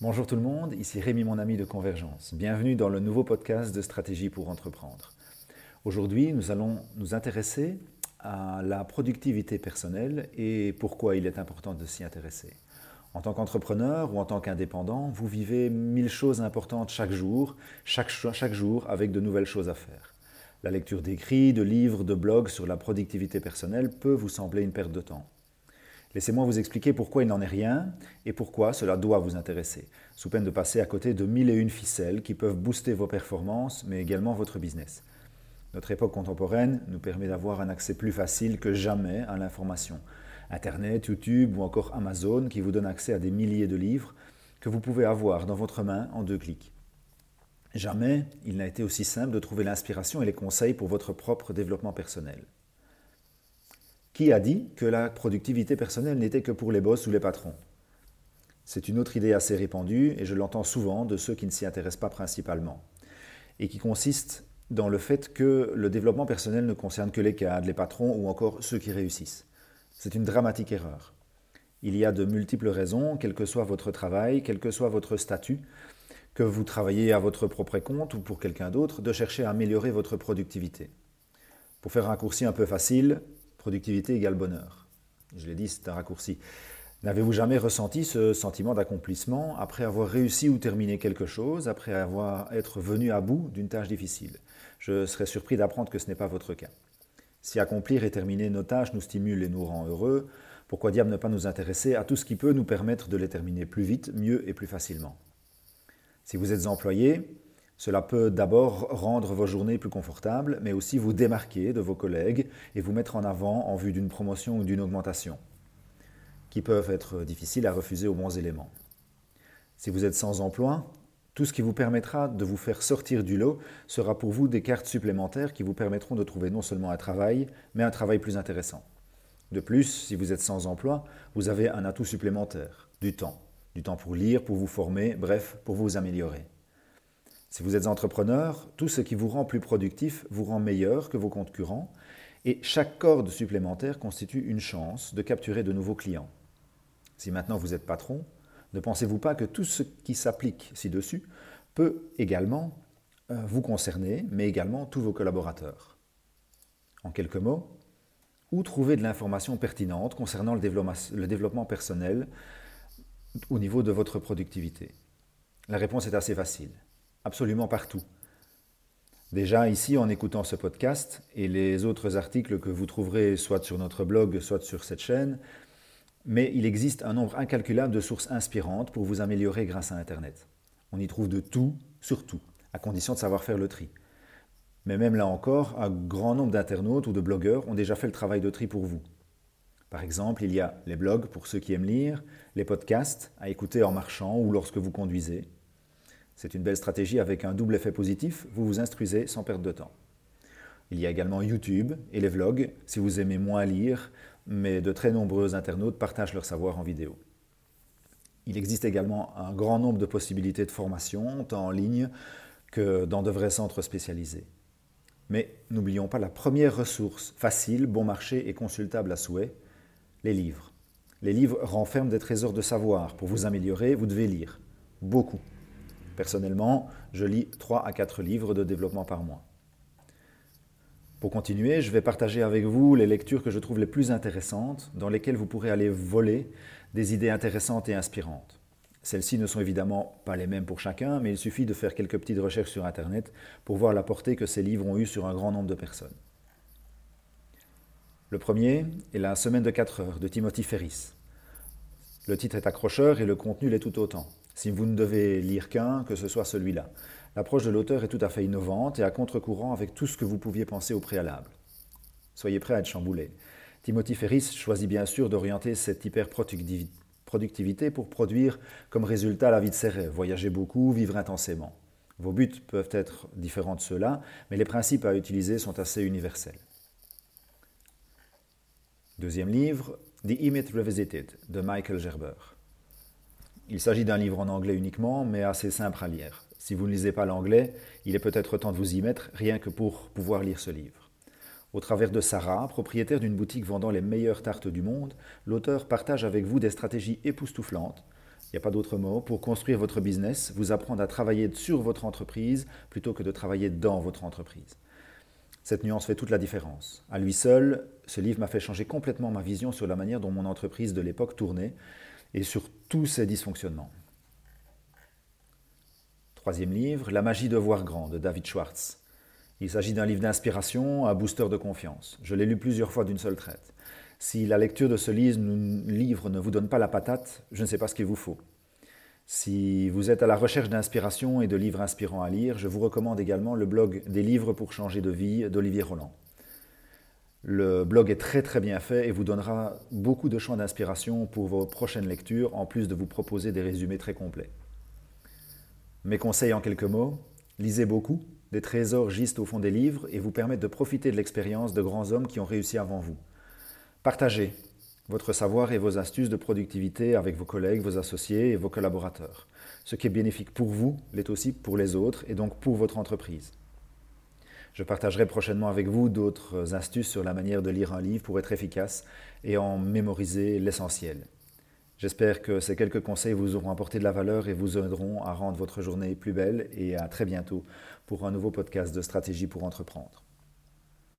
Bonjour tout le monde, ici Rémi mon ami de Convergence. Bienvenue dans le nouveau podcast de Stratégie pour entreprendre. Aujourd'hui, nous allons nous intéresser à la productivité personnelle et pourquoi il est important de s'y intéresser. En tant qu'entrepreneur ou en tant qu'indépendant, vous vivez mille choses importantes chaque jour, chaque, chaque jour avec de nouvelles choses à faire. La lecture d'écrits, de livres, de blogs sur la productivité personnelle peut vous sembler une perte de temps. Laissez-moi vous expliquer pourquoi il n'en est rien et pourquoi cela doit vous intéresser, sous peine de passer à côté de mille et une ficelles qui peuvent booster vos performances, mais également votre business. Notre époque contemporaine nous permet d'avoir un accès plus facile que jamais à l'information, Internet, YouTube ou encore Amazon qui vous donne accès à des milliers de livres que vous pouvez avoir dans votre main en deux clics. Jamais il n'a été aussi simple de trouver l'inspiration et les conseils pour votre propre développement personnel. Qui a dit que la productivité personnelle n'était que pour les boss ou les patrons C'est une autre idée assez répandue et je l'entends souvent de ceux qui ne s'y intéressent pas principalement et qui consiste dans le fait que le développement personnel ne concerne que les cadres, les patrons ou encore ceux qui réussissent. C'est une dramatique erreur. Il y a de multiples raisons, quel que soit votre travail, quel que soit votre statut, que vous travaillez à votre propre compte ou pour quelqu'un d'autre, de chercher à améliorer votre productivité. Pour faire un raccourci un peu facile, productivité égale bonheur. Je l'ai dit, c'est un raccourci. N'avez-vous jamais ressenti ce sentiment d'accomplissement après avoir réussi ou terminé quelque chose, après avoir être venu à bout d'une tâche difficile? Je serais surpris d'apprendre que ce n'est pas votre cas. Si accomplir et terminer nos tâches nous stimule et nous rend heureux, pourquoi diable ne pas nous intéresser à tout ce qui peut nous permettre de les terminer plus vite, mieux et plus facilement? Si vous êtes employé, cela peut d'abord rendre vos journées plus confortables, mais aussi vous démarquer de vos collègues et vous mettre en avant en vue d'une promotion ou d'une augmentation, qui peuvent être difficiles à refuser aux bons éléments. Si vous êtes sans emploi, tout ce qui vous permettra de vous faire sortir du lot sera pour vous des cartes supplémentaires qui vous permettront de trouver non seulement un travail, mais un travail plus intéressant. De plus, si vous êtes sans emploi, vous avez un atout supplémentaire, du temps. Du temps pour lire, pour vous former, bref, pour vous améliorer. Si vous êtes entrepreneur, tout ce qui vous rend plus productif vous rend meilleur que vos concurrents, et chaque corde supplémentaire constitue une chance de capturer de nouveaux clients. Si maintenant vous êtes patron, ne pensez-vous pas que tout ce qui s'applique ci-dessus peut également euh, vous concerner, mais également tous vos collaborateurs? En quelques mots, où trouver de l'information pertinente concernant le développement, personnel au niveau de votre productivité? La réponse est assez facile. Absolument partout. Déjà ici, en écoutant ce podcast et les autres articles que vous trouverez soit sur notre blog, soit sur cette chaîne, mais il existe un nombre incalculable de sources inspirantes pour vous améliorer grâce à Internet. On y trouve de tout, surtout, à condition de savoir faire le tri. Mais même là encore, un grand nombre d'internautes ou de blogueurs ont déjà fait le travail de tri pour vous. Par exemple, il y a les blogs pour ceux qui aiment lire, les podcasts à écouter en marchant ou lorsque vous conduisez. C'est une belle stratégie avec un double effet positif, vous vous instruisez sans perdre de temps. Il y a également YouTube et les vlogs si vous aimez moins lire, mais de très nombreux internautes partagent leur savoir en vidéo. Il existe également un grand nombre de possibilités de formation, tant en ligne que dans de vrais centres spécialisés. Mais n'oublions pas la première ressource facile, bon marché et consultable à souhait, les livres. Les livres renferment des trésors de savoir. Pour vous améliorer, vous devez lire. Beaucoup. Personnellement, je lis 3 à 4 livres de développement par mois. Pour continuer, je vais partager avec vous les lectures que je trouve les plus intéressantes, dans lesquelles vous pourrez aller voler des idées intéressantes et inspirantes. Celles-ci ne sont évidemment pas les mêmes pour chacun, mais il suffit de faire quelques petites recherches sur Internet pour voir la portée que ces livres ont eue sur un grand nombre de personnes. Le premier est La semaine de 4 heures de Timothy Ferris. Le titre est accrocheur et le contenu l'est tout autant. Si vous ne devez lire qu'un, que ce soit celui-là. L'approche de l'auteur est tout à fait innovante et à contre-courant avec tout ce que vous pouviez penser au préalable. Soyez prêts à être chamboulés. Timothy Ferris choisit bien sûr d'orienter cette hyper-productivité pour produire comme résultat la vie de ses rêves, voyager beaucoup, vivre intensément. Vos buts peuvent être différents de ceux-là, mais les principes à utiliser sont assez universels. Deuxième livre, The Image Revisited de Michael Gerber. Il s'agit d'un livre en anglais uniquement, mais assez simple à lire. Si vous ne lisez pas l'anglais, il est peut-être temps de vous y mettre, rien que pour pouvoir lire ce livre. Au travers de Sarah, propriétaire d'une boutique vendant les meilleures tartes du monde, l'auteur partage avec vous des stratégies époustouflantes, il n'y a pas d'autre mot, pour construire votre business, vous apprendre à travailler sur votre entreprise plutôt que de travailler dans votre entreprise. Cette nuance fait toute la différence. À lui seul, ce livre m'a fait changer complètement ma vision sur la manière dont mon entreprise de l'époque tournait et sur tous ses dysfonctionnements. Troisième livre, La magie de voir grand de David Schwartz. Il s'agit d'un livre d'inspiration, un booster de confiance. Je l'ai lu plusieurs fois d'une seule traite. Si la lecture de ce livre ne vous donne pas la patate, je ne sais pas ce qu'il vous faut. Si vous êtes à la recherche d'inspiration et de livres inspirants à lire, je vous recommande également le blog Des livres pour changer de vie d'Olivier Roland. Le blog est très très bien fait et vous donnera beaucoup de champs d'inspiration pour vos prochaines lectures, en plus de vous proposer des résumés très complets. Mes conseils en quelques mots, lisez beaucoup, des trésors gisent au fond des livres et vous permettent de profiter de l'expérience de grands hommes qui ont réussi avant vous. Partagez votre savoir et vos astuces de productivité avec vos collègues, vos associés et vos collaborateurs. Ce qui est bénéfique pour vous l'est aussi pour les autres et donc pour votre entreprise. Je partagerai prochainement avec vous d'autres astuces sur la manière de lire un livre pour être efficace et en mémoriser l'essentiel. J'espère que ces quelques conseils vous auront apporté de la valeur et vous aideront à rendre votre journée plus belle et à très bientôt pour un nouveau podcast de stratégie pour entreprendre.